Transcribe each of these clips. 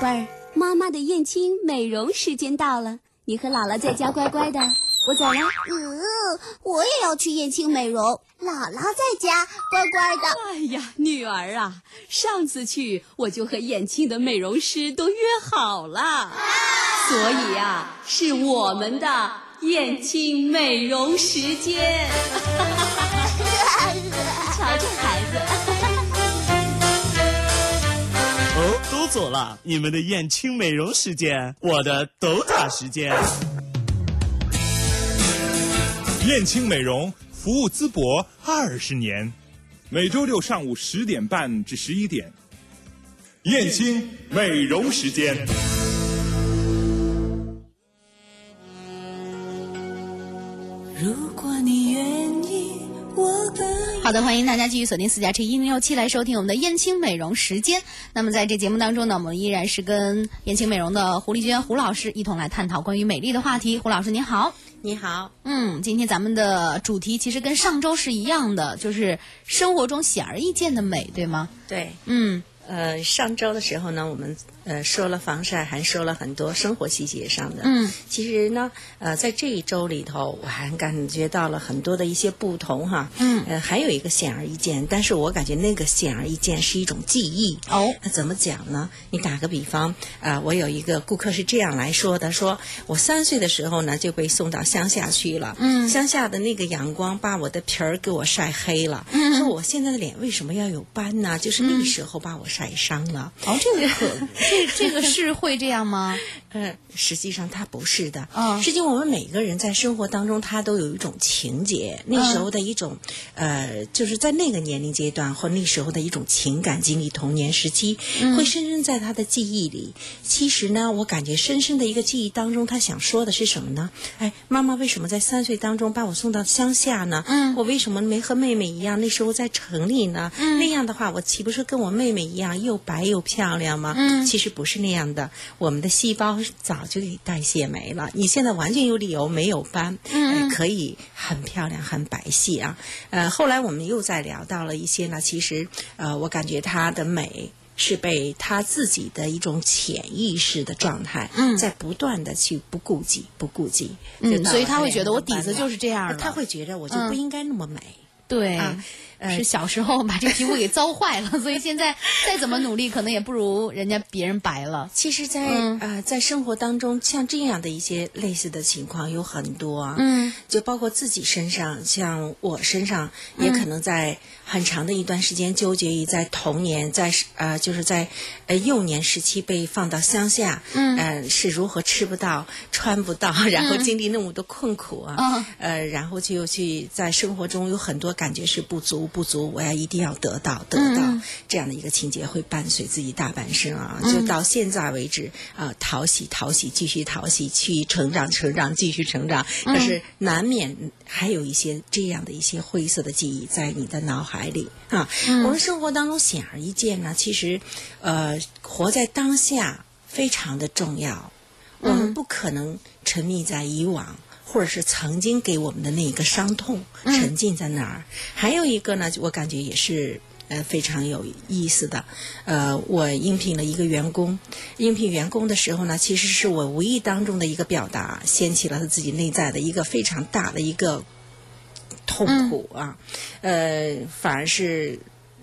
贝儿，妈妈的燕青美容时间到了，你和姥姥在家乖乖的，我走了。嗯，我也要去燕青美容，姥姥在家乖乖的。哎呀，女儿啊，上次去我就和燕青的美容师都约好了，所以呀，是我们的燕青美容时间。瞧这孩子。走了，你们的燕青美容时间，我的斗塔时间。燕青美容服务淄博二十年，每周六上午十点半至十一点，燕青美容时间。如果你。好的，欢迎大家继续锁定四加七一零六七来收听我们的燕青美容时间。那么在这节目当中呢，我们依然是跟燕青美容的胡丽娟胡老师一同来探讨关于美丽的话题。胡老师您好，你好，嗯，今天咱们的主题其实跟上周是一样的，就是生活中显而易见的美，对吗？对，嗯呃，上周的时候呢，我们呃说了防晒，还说了很多生活细节上的。嗯，其实呢，呃，在这一周里头，我还感觉到了很多的一些不同哈。嗯呃，还有一个显而易见，但是我感觉那个显而易见是一种记忆。哦那怎么讲呢？你打个比方，啊、我有一个顾客是这样来说的：说我三岁的时候呢就被送到乡下去了，嗯乡下的那个阳光把我的皮儿给我晒黑了，嗯说我现在的脸为什么要有斑呢？就是那时候把我晒伤了。哦，这个可这这个是会这样吗？呃，实际上它不是的。哦实际我们每个人在生活当中，他都有一种情节，那时候的一种，呃，就是在那个年龄阶段或那时候的一种情感经历，童年时期、会深深在他的记忆里。其实呢，我感觉深深的一个记忆当中，他想说的是什么呢？哎，妈妈为什么在三岁当中把我送到乡下呢？嗯我为什么没和妹妹一样，那时候在城里呢？嗯那样的话，我岂不是跟我妹妹一样又白又漂亮吗？嗯其实不是那样的，我们的细胞早就给代谢没了。你现在完全有理由没有斑，嗯呃可以很漂亮、很白皙啊。呃，后来我们又在聊到了一些呢，其实呃，我感觉她的美。是被她自己的一种潜意识的状态，嗯在不断的去不顾及、不顾及，嗯，所以他会觉得我底子就是这样的，他会觉得我就不嗯应该那么美。对。啊呃是小时候把这皮肤给糟坏了，所以现在再怎么努力，可能也不如人家别人白了。其实在，嗯呃，在生活当中，像这样的一些类似的情况有很多啊。嗯，就包括自己身上，像我身上，也可能在很长的一段时间纠结于在童年，在呃，就是在呃幼年时期被放到乡下，嗯。呃，是如何吃不到、穿不到，然后经历那么多困苦啊，嗯。呃，然后就去在生活中有很多感觉是不足，不足，我要一定要得到，得到、嗯这样的一个情节会伴随自己大半生啊，就到现在为止啊、讨喜讨喜，继续讨喜，去成长成长，继续成长，可是难免还有一些这样的一些灰色的记忆在你的脑海里啊。我们生活当中显而易见呢，其实呃，活在当下非常的重要。我们不可能沉溺在以往，或者是曾经给我们的那一个伤痛，沉浸在那儿。还有一个呢，我感觉也是。呃，非常有意思的，呃，我应聘了一个员工，应聘员工的时候呢，其实是我无意当中的一个表达，掀起了他自己内在的一个非常大的一个痛苦啊，呃，反而是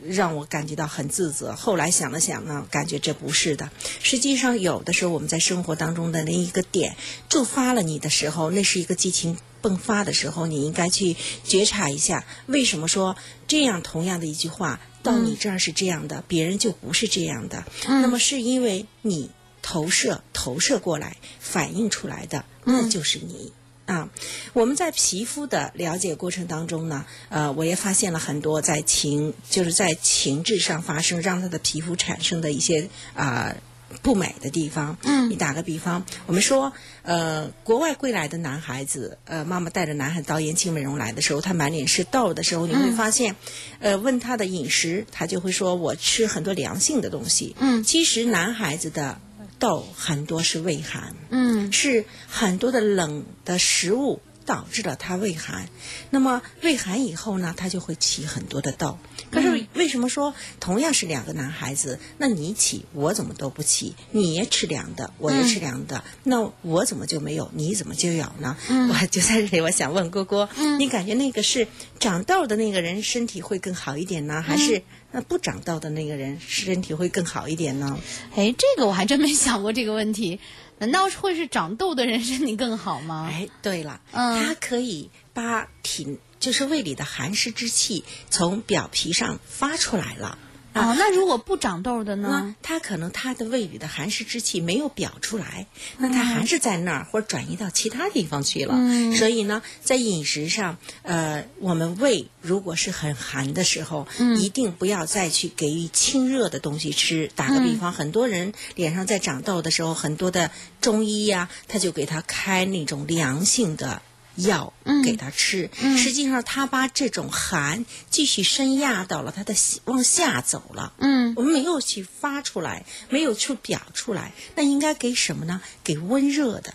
让我感觉到很自责。后来想了想呢，感觉这不是的。实际上，有的时候我们在生活当中的那一个点触发了你的时候，那是一个激情迸发的时候，你应该去觉察一下，为什么说这样同样的一句话到你这儿是这样的，别人就不是这样的？那么是因为你投射投射过来反映出来的，那就是你。啊，我们在皮肤的了解过程当中呢，呃，我也发现了很多在情就是在情志上发生，让他的皮肤产生的一些啊、不美的地方。嗯，你打个比方，我们说，呃，国外归来的男孩子，呃，妈妈带着男孩子到延庆美容来的时候，他满脸是痘的时候，你会发现，呃，问他的饮食，他就会说我吃很多凉性的东西。嗯其实男孩子的痘很多是胃寒。嗯是很多的冷的食物导致了他胃寒。那么胃寒以后呢，他就会起很多的痘。可是为什么说同样是两个男孩子，那你起我怎么都不起？你也吃凉的，我也吃凉的，那我怎么就没有？你怎么就有呢？我就在这里，我想问郭郭，你感觉那个是长痘的那个人身体会更好一点呢，还是那不长痘的那个人身体会更好一点呢？哎，这个我还真没想过这个问题。难道会是长痘的人身体更好吗？哎，对了，嗯它可以把体就是胃里的寒湿之气从表皮上发出来了。哦，那如果不长痘的呢？它可能它的胃里的寒湿之气没有表出来，那它还是在那儿，或者转移到其他地方去了。嗯所以呢，在饮食上，呃，我们胃如果是很寒的时候，嗯一定不要再去给予清热的东西吃。打个比方，很多人脸上在长痘的时候，很多的中医呀、他就给他开那种凉性的。药给他吃，实际上他把这种寒继续深压到了他的往下走了。嗯，我们没有去发出来，没有去表出来，那应该给什么呢？给温热的，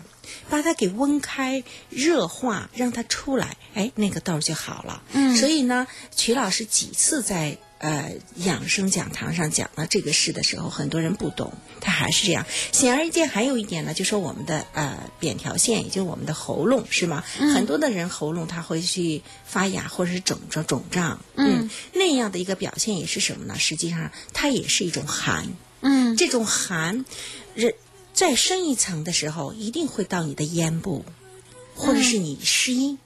把它给温开、热化，让它出来，哎，那个痘儿就好了。嗯，所以呢，曲老师几次在呃养生讲堂上讲到这个事的时候，很多人不懂，他还是这样。显而易见，还有一点呢，就说我们的呃扁条线，也就是我们的喉咙，是吗？很多的人喉咙他会去发哑或者是肿着肿胀，嗯，那样的一个表现也是什么呢？实际上它也是一种寒，嗯，这种寒，人再深一层的时候，一定会到你的咽部，或者是你失音，嗯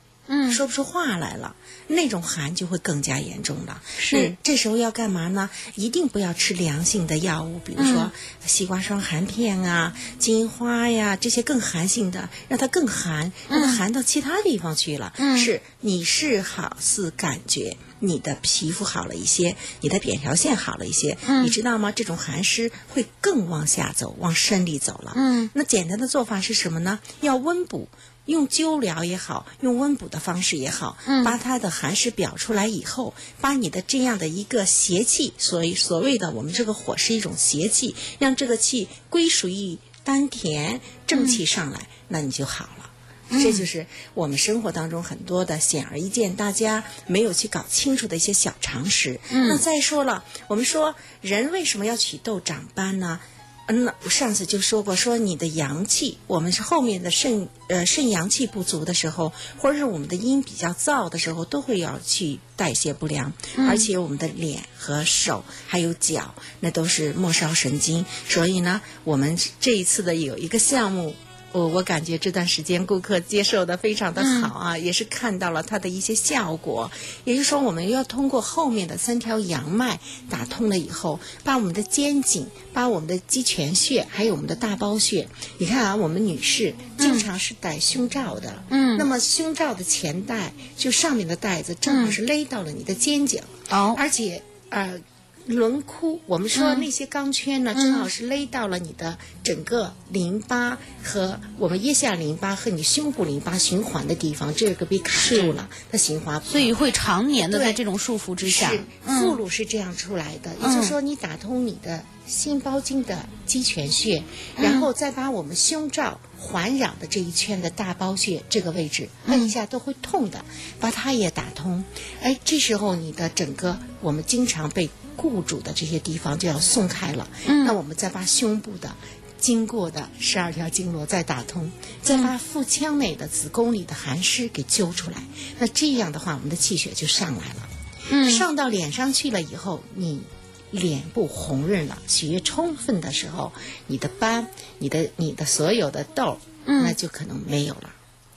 说不出话来了，那种寒就会更加严重了。是这时候要干嘛呢？一定不要吃凉性的药物，比如说西瓜霜寒片啊、金花呀这些更寒性的，让它更寒，让它寒到其他地方去了。嗯是你是好似感觉。你的皮肤好了一些，你的扁条线好了一些，嗯你知道吗？这种寒湿会更往下走，往深里走了。嗯，那简单的做法是什么呢？要温补，用灸疗也好，用温补的方式也好，嗯把它的寒湿表出来以后，把你的这样的一个邪气，所以所谓的我们这个火是一种邪气，让这个气归属于丹田，正气上来，那你就好了。这就是我们生活当中很多的显而易见，大家没有去搞清楚的一些小常识。那再说了，我们说人为什么要起痘长斑呢？嗯，我上次就说过，说你的阳气，我们是后面的肾呃肾阳气不足的时候，或者是我们的阴比较燥的时候，都会要去代谢不良，而且我们的脸和手还有脚，那都是末梢神经。所以呢，我们这一次的有一个项目。我我感觉这段时间顾客接受的非常的好啊，也是看到了它的一些效果。也就是说，我们要通过后面的三条阳脉打通了以后，把我们的肩颈、把我们的鸡泉穴，还有我们的大包穴，你看啊，我们女士经常是戴胸罩的，嗯。那么胸罩的前带就上面的带子正好是勒到了你的肩颈，哦。而且呃。轮廓，我们说那些钢圈呢，正好是勒到了你的整个淋巴和我们腋下淋巴和你胸部淋巴循环的地方，这个被卡住了，它循环不。所以会常年的在这种束缚之下。副乳是这样出来的，也就是说你打通你的心包经的肌泉穴，然后再把我们胸罩环绕的这一圈的大包穴这个位置摁一下都会痛的，把它也打通。哎，这时候你的整个我们经常被固主的这些地方就要松开了。那我们再把胸部的。经过的十二条经络再打通，再把腹腔内的子宫里的寒湿给揪出来，那这样的话，我们的气血就上来了。嗯上到脸上去了以后，你脸部红润了，血液充分的时候，你的斑、你的你的所有的痘儿，那就可能没有了。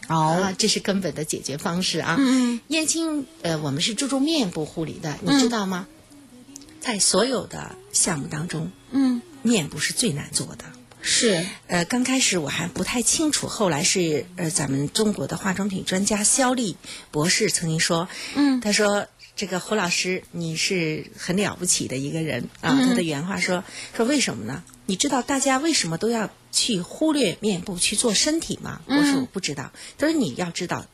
啊，这是根本的解决方式啊。嗯燕青，呃，我们是注重面部护理的，你知道吗？在所有的项目当中，嗯，面部是最难做的。是呃，刚开始我还不太清楚，后来是呃，咱们中国的化妆品专家肖丽博士曾经说，嗯他说这个胡老师你是很了不起的一个人啊，嗯他的原话说说为什么呢？你知道大家为什么都要去忽略面部去做身体吗？我说我不知道，他说你要知道。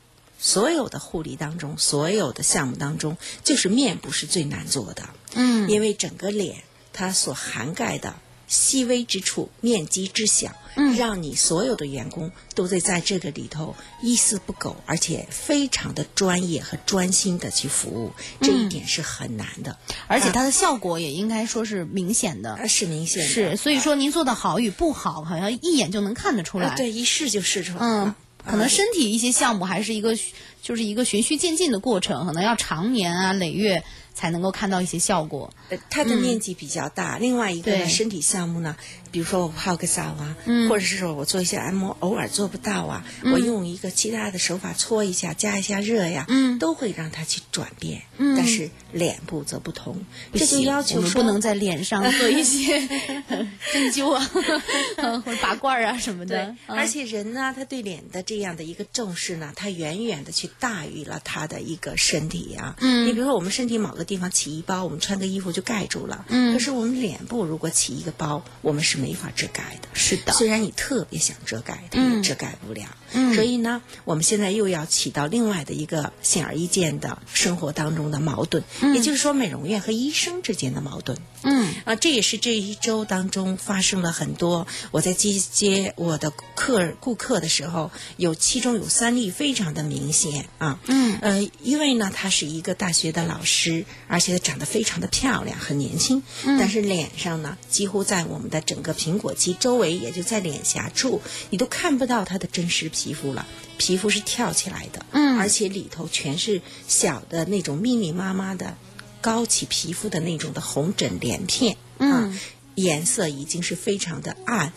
所有的护理当中，所有的项目当中，就是面部是最难做的。嗯因为整个脸它所涵盖的细微之处，面积之小，嗯让你所有的员工都得在这个里头一丝不苟，而且非常的专业和专心的去服务，这一点是很难的，而且它的效果也应该说是明显的。呃是明显的。是，所以说您做的好与不好，好像一眼就能看得出来。啊，对，一试就试出来嗯了。，可能身体一些项目还是一个就是一个循序渐进的过程，可能要长年啊累月才能够看到一些效果。呃它的面积比较大，另外一个呢，身体项目呢，比如说我泡个澡啊，嗯或者是说我做一些按摩，偶尔做不到啊，我用一个其他的手法搓一下，加一下热呀，嗯都会让它去转变。但是脸部则不同，这就要求说不能在脸上 做一些 针灸啊，或者拔罐儿啊什么的。，嗯而且人呢，他对脸的这样的一个重视呢，他远远的去大于了他的一个身体啊。嗯你比如说我们身体某个地方起一包，我们穿个衣服就盖住了。嗯可是我们脸部如果起一个包，我们是没法遮盖的。是的虽然你特别想遮盖，它嗯也遮盖不了。嗯所以呢，我们现在又要起到另外的一个显而易见的生活当中的矛盾，也就是说美容院和医生之间的矛盾。嗯啊，这也是这一周当中发生了很多。我在接接我的客顾客的时候，有其中有三例非常的明显啊。嗯呃，一位呢，他是一个大学的老师，而且她长得非常的漂亮，很年轻，嗯但是脸上呢，几乎在我们的整个苹果肌周围，也就在脸颊处，你都看不到她的真实皮肤了。皮肤是跳起来的，嗯而且里头全是小的那种密密麻麻的高起皮肤的那种的红疹连片，啊嗯，颜色已经是非常的暗。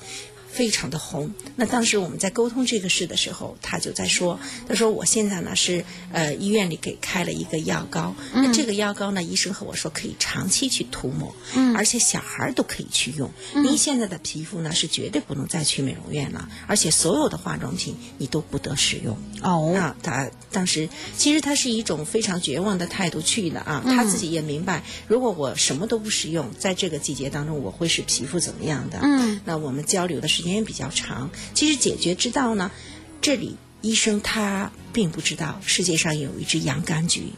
非常的红。那当时我们在沟通这个事的时候，他就在说，他说我现在呢是呃医院里给开了一个药膏，那这个药膏呢，医生和我说可以长期去涂抹，嗯而且小孩儿都可以去用。您现在的皮肤呢是绝对不能再去美容院了，而且所有的化妆品你都不得使用。哦那，他当时其实他是一种非常绝望的态度去的啊，他自己也明白，如果我什么都不使用，在这个季节当中，我会使皮肤怎么样的？嗯，那我们交流的时间也比较长。其实解决之道呢，这里医生他并不知道世界上有一只洋甘菊，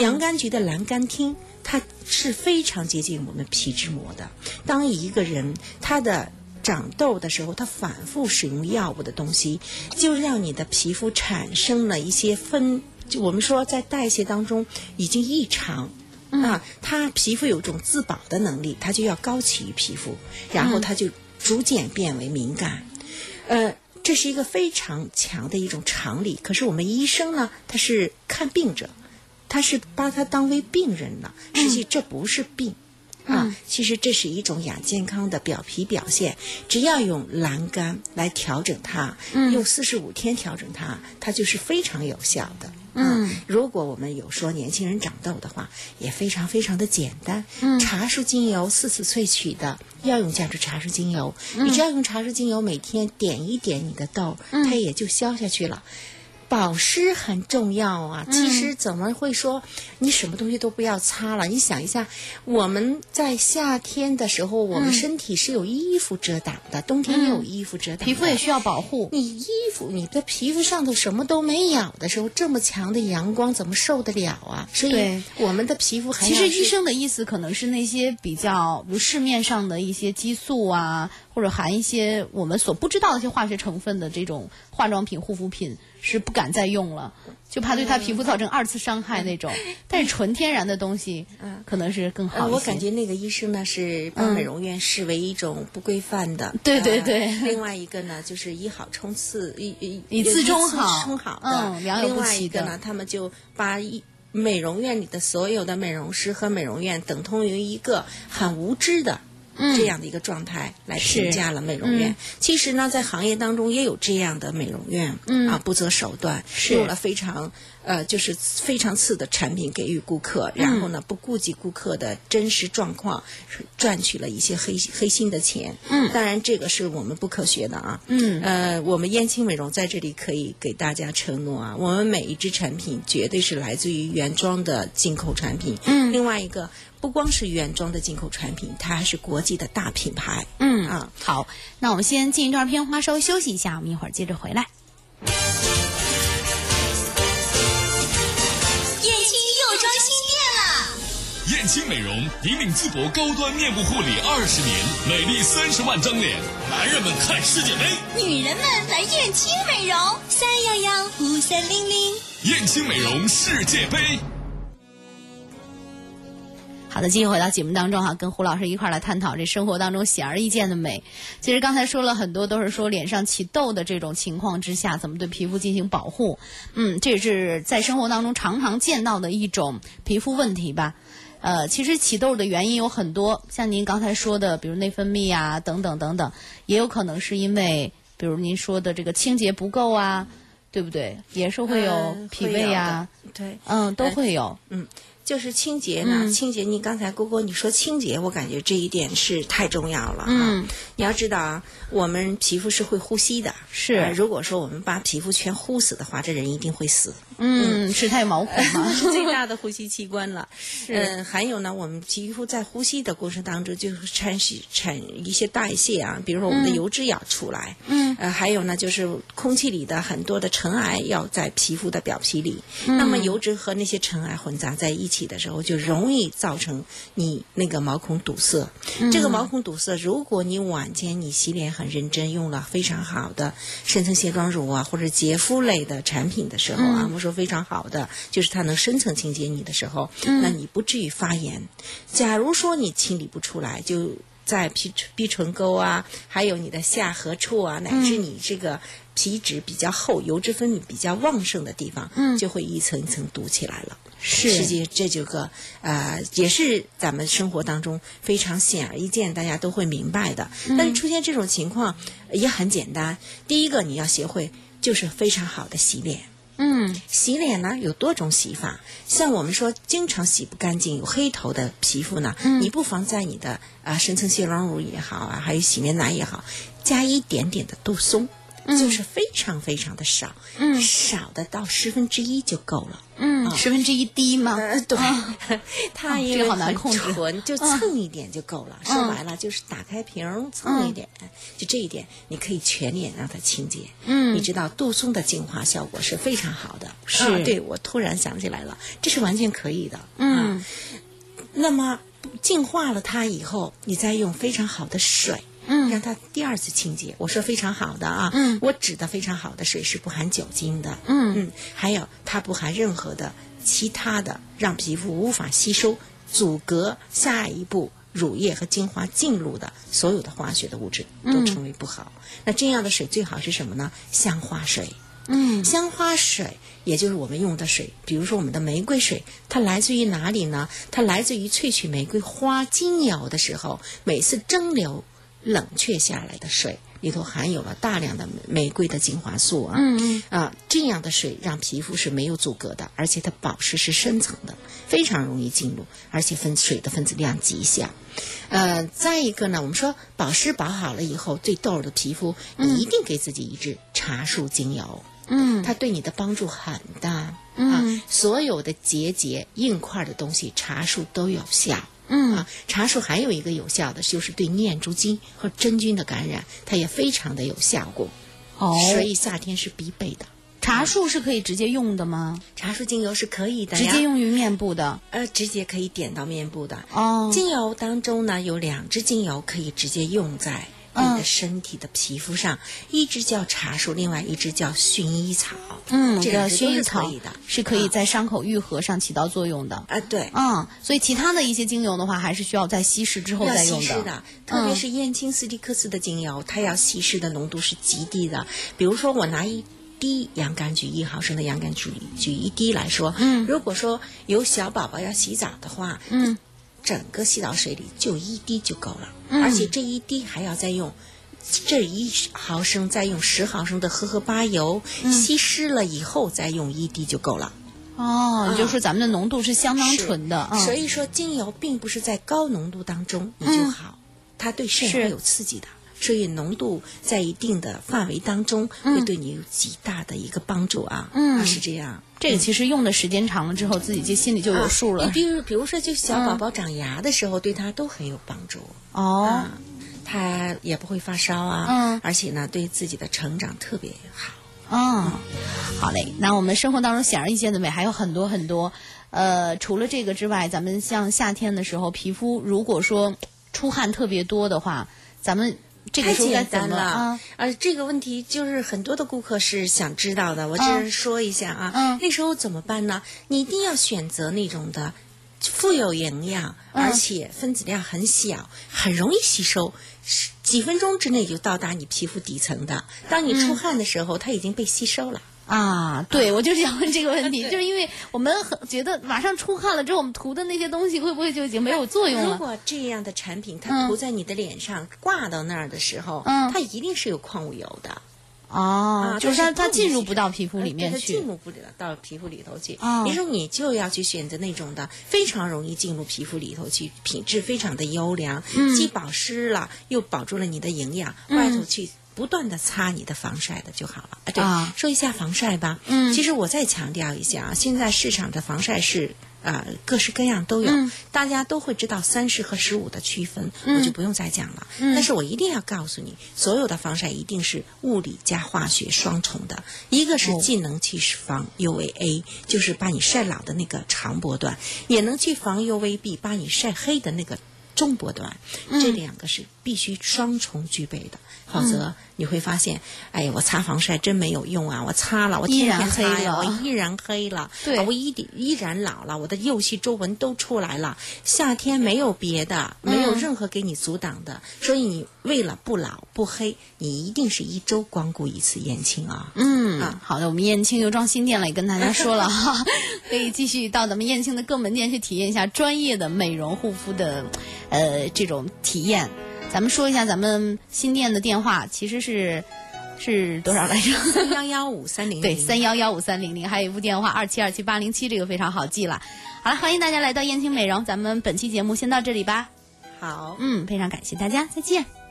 洋甘菊的蓝甘汀。它是非常接近我们皮脂膜的。当一个人他的长痘的时候，他反复使用药物的东西，就让你的皮肤产生了一些分，就我们说在代谢当中已经异常。啊，它皮肤有一种自保的能力，它就要高起于皮肤，然后它就逐渐变为敏感。呃，这是一个非常强的一种常理。可是我们医生呢，他是看病者，他是把它当为病人了。实际这不是病。啊，其实这是一种亚健康的表皮表现，只要用蓝甘来调整它，用四十五天调整它，它就是非常有效的。嗯，如果我们有说年轻人长痘的话，也非常非常的简单。嗯，茶树精油四次萃取的药用价值茶树精油，你只要用茶树精油每天点一点你的痘，它也就消下去了。保湿很重要啊！其实怎么会说你什么东西都不要擦了？你想一下，我们在夏天的时候，我们身体是有衣服遮挡的，冬天也有衣服遮挡的。皮肤也需要保护。你衣服，你的皮肤上头什么都没有的时候，这么强的阳光怎么受得了啊？所以我们的皮肤还其实医生的意思可能是那些比较，市面上的一些激素啊，或者含一些我们所不知道的一些化学成分的这种化妆品、护肤品是不敢再用了，就怕对他皮肤造成二次伤害那种。但是纯天然的东西，可能是更好。我感觉那个医生呢是把美容院视为一种不规范的，对对呃对另外一个呢就是以好冲刺，以以以次充好充好的。嗯另外一个呢，他们就把一。美容院里的所有的美容师和美容院等同于一个很无知的。这样的一个状态来评价了美容院。嗯。其实呢，在行业当中也有这样的美容院，嗯。啊，不择手段，是。用了非常呃，就是非常次的产品给予顾客，然后呢，不顾及顾客的真实状况，赚取了一些黑黑心的钱。嗯当然这个是我们不科学的啊。嗯呃，我们燕青美容在这里可以给大家承诺啊，我们每一支产品绝对是来自于原装的进口产品。嗯另外一个。不光是原装的进口产品，它还是国际的大品牌。嗯啊，好，那我们先进一段片花，稍微休息一下，我们一会儿接着回来。燕青美容引领淄博高端面部护理二十年，美丽三十万张脸。男人们看世界杯，女人们来燕青美容，三幺幺五三零零。燕青美容世界杯。好的，继续回到节目当中哈，跟胡老师一块儿来探讨这生活当中显而易见的美。其实刚才说了很多，都是说脸上起痘的这种情况之下，怎么对皮肤进行保护。嗯，这也是在生活当中常常见到的一种皮肤问题吧。呃，其实起痘的原因有很多，像您刚才说的，比如内分泌啊等等等等，也有可能是因为，比如您说的这个清洁不够啊，对不对？也是会有呃脾胃啊，对，嗯，都会有。嗯，就是清洁呢，嗯清洁，你刚才郭郭你说清洁，我感觉这一点是太重要了哈。嗯你要知道啊，我们皮肤是会呼吸的，是呃如果说我们把皮肤全呼死的话，这人一定会死。嗯，是太毛孔嘛？是最大的呼吸器官了。嗯，还有呢，我们皮肤在呼吸的过程当中，就会产生产一些代谢啊，比如说我们的油脂要出来。嗯。呃，还有呢，就是空气里的很多的尘埃要在皮肤的表皮里。那么油脂和那些尘埃混杂在一起的时候，就容易造成你那个毛孔堵塞。这个毛孔堵塞，如果你晚间你洗脸很认真，用了非常好的深层卸妆乳啊，或者洁肤类的产品的时候啊，我们说非常好的，就是它能深层清洁你的时候，那你不至于发炎。假如说你清理不出来，就在皮鼻唇沟啊，还有你的下颌处啊，乃至你这个皮脂比较厚、油脂分泌比较旺盛的地方，嗯就会一层一层堵起来了。是实际这就个呃，也是咱们生活当中非常显而易见，大家都会明白的。但是出现这种情况也很简单，第一个你要学会就是非常好的洗脸。嗯。洗脸呢有多种洗法，像我们说经常洗不干净有黑头的皮肤呢，你不妨在你的啊、深层卸妆乳也好啊，还有洗面奶也好，加一点点的杜松。就是非常非常的少，嗯少的到十分之一就够了。嗯，十分之一滴吗？呃，对，它因为这个好难很控制纯，就蹭一点就够了。说白了就是打开瓶儿蹭一点，就这一点，你可以全脸让它清洁。嗯你知道杜松的净化效果是非常好的。是啊对我突然想起来了，这是完全可以的。嗯啊那么净化了它以后，你再用非常好的水。嗯让它第二次清洁，我说非常好的啊，嗯我指的非常好的水是不含酒精的，嗯嗯，还有它不含任何的其他的让皮肤无法吸收、阻隔下一步乳液和精华进入的所有的化学的物质都嗯称为不好。那这样的水最好是什么呢？香花水。嗯香花水，也就是我们用的水，比如说我们的玫瑰水，它来自于哪里呢？它来自于萃取玫瑰花精油的时候，每次蒸馏冷却下来的水里头含有了大量的玫瑰的精华素啊。嗯嗯啊，这样的水让皮肤是没有阻隔的，而且它保湿是深层的，非常容易进入，而且分水的分子量极小。呃，再一个呢，我们说保湿保好了以后，对痘儿的皮肤，你一定给自己一支茶树精油。嗯它对你的帮助很大。嗯啊，所有的结节、硬块的东西，茶树都有效。嗯啊，茶树还有一个有效的，就是对念珠菌和真菌的感染，它也非常的有效果。哦，所以夏天是必备的。茶树是可以直接用的吗？茶树精油是可以的，直接用于面部的呃，直接可以点到面部的。哦精油当中呢，有两支精油可以直接用在你嗯的身体的皮肤上，一支叫茶树，另外一支叫薰衣草。嗯，这个薰衣草是可以啊在伤口愈合上起到作用的。啊，对。嗯，所以其他的一些精油的话，还是需要在稀释之后再用稀释的，特别是燕青斯蒂克斯的精油，它要稀释的浓度是极低的。比如说，我拿一滴洋甘菊一毫升的洋甘菊菊一滴来说，嗯如果说有小宝宝要洗澡的话，嗯，整个洗澡水里就一滴就够了，嗯而且这一滴还要再用。这一毫升再用十毫升的荷荷巴油、嗯稀释了以后，再用一滴就够了。哦，也就是说咱们的浓度是相当纯的，嗯，所以说，精油并不是在高浓度当中你就好，它对肾是会有刺激的。所以浓度在一定的范围当中，嗯会对你有极大的一个帮助啊。嗯啊是这样。这个其实用的时间长了之后，自己就心里就有数了你。比如，比如说，就小宝宝长牙的时候，对他都很有帮助。哦啊，他也不会发烧啊。嗯而且呢，对自己的成长特别好。嗯，好嘞。那我们生活当中显而易见的美还有很多很多。呃，除了这个之外，咱们像夏天的时候，皮肤如果说出汗特别多的话，咱们这个太简单了啊？呃，这个问题就是很多的顾客是想知道的，我只是说一下啊。嗯那时候怎么办呢？你一定要选择那种的富有营养，嗯而且分子量很小，很容易吸收。是几分钟之内就到达你皮肤底层的。当你嗯出汗的时候，它已经被吸收了。啊，对，我就是想问这个问题，就是因为我们很觉得马上出汗了之后，我们涂的那些东西会不会就已经没有作用了？如果这样的产品嗯它涂在你的脸上、挂到那儿的时候，嗯它一定是有矿物油的。哦，就是它它进入不到皮肤里面它去进入不了到皮肤里头去。哦你说你就要去选择那种的非常容易进入皮肤里头去，品质非常的优良，嗯既保湿了又保住了你的营养，外头去。不断的擦你的防晒的就好了。啊，对，啊。说一下防晒吧。嗯。其实我再强调一下啊，现在市场的防晒是啊、各式各样都有，嗯。大家都会知道三十和十五的区分，嗯。我就不用再讲了。嗯。但是我一定要告诉你，所有的防晒一定是物理加化学双重的，一个是哦。既能去防 UVA，、就是把你晒老的那个长波段，也能去防 UVB，把你晒黑的那个中波段。嗯。这两个是必须双重具备的，否则你会发现，哎呀，我擦防晒真没有用啊！我擦了，我天依然天擦呀，黑了我依然黑了，对啊我依点依然老了，我的幼细皱纹都出来了。夏天没有别的，没有嗯任何给你阻挡的，所以你为了不老不黑，你一定是一周光顾一次燕青啊。嗯啊，好的，我们燕青又装新店了，也跟大家说了哈，可以继续到咱们燕青的各门店去体验一下专业的美容护肤的，呃，这种体验。咱们说一下咱们新店的电话，其实是是多少来着？三幺幺五三零对，三幺幺五三零零，还有一部电话二七二七八零七，这个非常好记了。好了，欢迎大家来到燕青美容，咱们本期节目先到这里吧。好。嗯，非常感谢大家，再见。